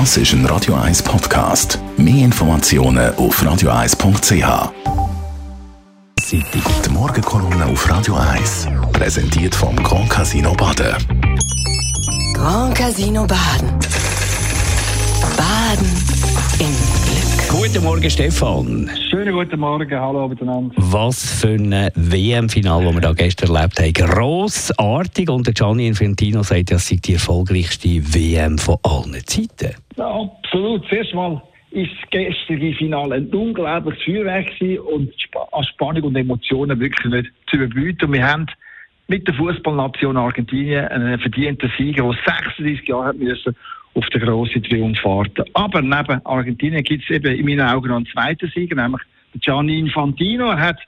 Das ist ein Radio 1 Podcast. Mehr Informationen auf radio1.ch. Die Morgenkolumne auf Radio 1 präsentiert vom Grand Casino Baden. Grand Casino Baden. Baden im Glück. Guten Morgen, Stefan. Schönen guten Morgen, hallo miteinander. Was für ein WM-Final, das wir da gestern erlebt haben. Grossartig. Und der Gianni Infantino sagt, das sei die erfolgreichste WM von allen Zeiten. Absolut. Zuerst mal ist das gestrige Finale ein unglaubliches Feuerwerk und an Spannung und Emotionen wirklich nicht zu überbieten. Wir haben mit der Fußballnation Argentinien einen verdienten Sieger, der 36 Jahre hat müssen auf der grossen Triumph warten. Aber neben Argentinien gibt es eben in meinen Augen noch einen zweiten Sieger, nämlich Gianni Infantino. Er hat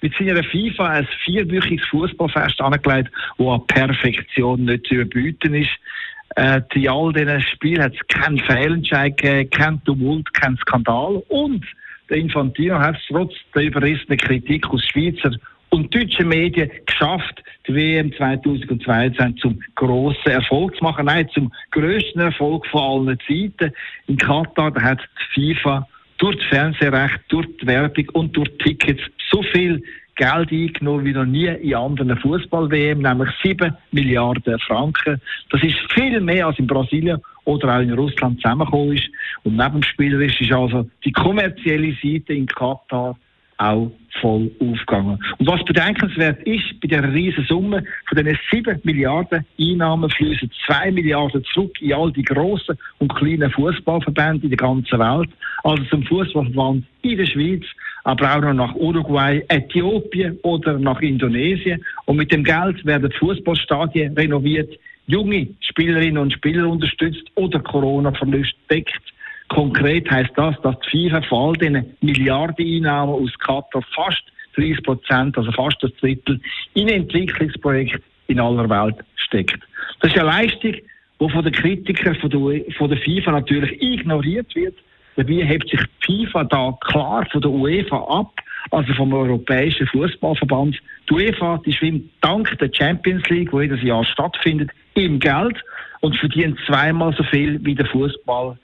mit seiner FIFA ein vierwöchiges Fußballfest angelegt, das an Perfektion nicht zu überbieten ist. Äh, in all diesen Spielen hat es keinen Fehlentscheid gegeben, keinen Tumult, keinen Skandal. Und der Infantino hat es trotz der überrissenen Kritik aus Schweizer und deutschen Medien geschafft, die WM 2022 zum grossen Erfolg zu machen. Nein, zum grössten Erfolg von allen Zeiten. In Katar hat die FIFA durch das Fernsehrecht, durch die Werbung und durch Tickets so viel Geld eingenommen wie noch nie in anderen Fußball-WM, nämlich 7 Milliarden Franken. Das ist viel mehr als in Brasilien oder auch in Russland zusammengekommen ist. Und neben dem Spielerisch ist also die kommerzielle Seite in Katar auch voll aufgegangen. Und was bedenkenswert ist, bei dieser riesen Summe von diesen 7 Milliarden Einnahmen fließen 2 Milliarden zurück in all die grossen und kleinen Fußballverbände in der ganzen Welt, also zum Fußballverband in der Schweiz, aber auch noch nach Uruguay, Äthiopien oder nach Indonesien. Und mit dem Geld werden Fußballstadien renoviert, junge Spielerinnen und Spieler unterstützt oder Corona-Verluste deckt. Konkret heißt das, dass die FIFA von all diesen Milliardeneinnahmen aus Katar fast 30 Prozent, also fast das Drittel, in Entwicklungsprojekte in aller Welt steckt. Das ist eine Leistung, die von den Kritikern von der, von der FIFA natürlich ignoriert wird. Dabei hebt sich die FIFA da klar von der UEFA ab, also vom Europäischen Fußballverband. Die UEFA die schwimmt dank der Champions League, die jedes Jahr stattfindet, im Geld und verdient zweimal so viel wie der Fußball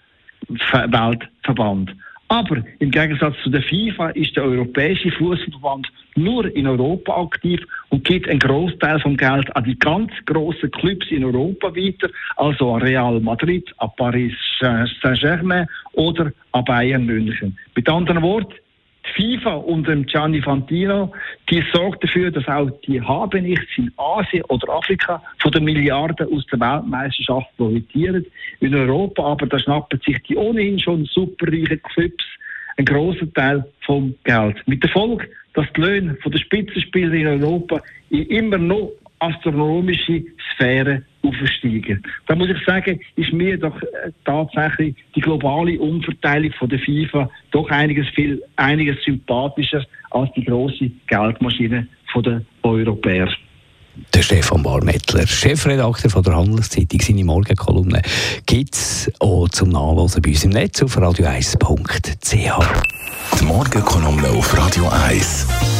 Weltverband. Aber im Gegensatz zu der FIFA ist der Europäische Fußballverband nur in Europa aktiv und gibt einen Großteil vom Geld an die ganz großen Clubs in Europa weiter, also an Real Madrid, an Paris Saint-Germain oder an Bayern München. Mit anderen Worten, die FIFA und dem Gianni Fantino, die sorgt dafür, dass auch die Habenichts in Asien oder Afrika von den Milliarden aus der Weltmeisterschaft profitieren. In Europa aber, da schnappen sich die ohnehin schon superreichen Clubs einen grossen Teil vom Geld. Mit der Folge, dass die Löhne der Spitzenspieler in Europa immer noch astronomische Sphäre aufsteigen. Da muss ich sagen, ist mir doch äh, tatsächlich die globale Umverteilung von der FIFA doch einiges viel, einiges sympathischer als die große Geldmaschine von der Europäer. Der Stefan Barmettler, Chefredakteur von der Handelszeitung, seine Morgenkolumne gibt es auch zum Nachlesen bei uns im Netz auf radio1.ch. Die Morgenkolumne auf Radio 1.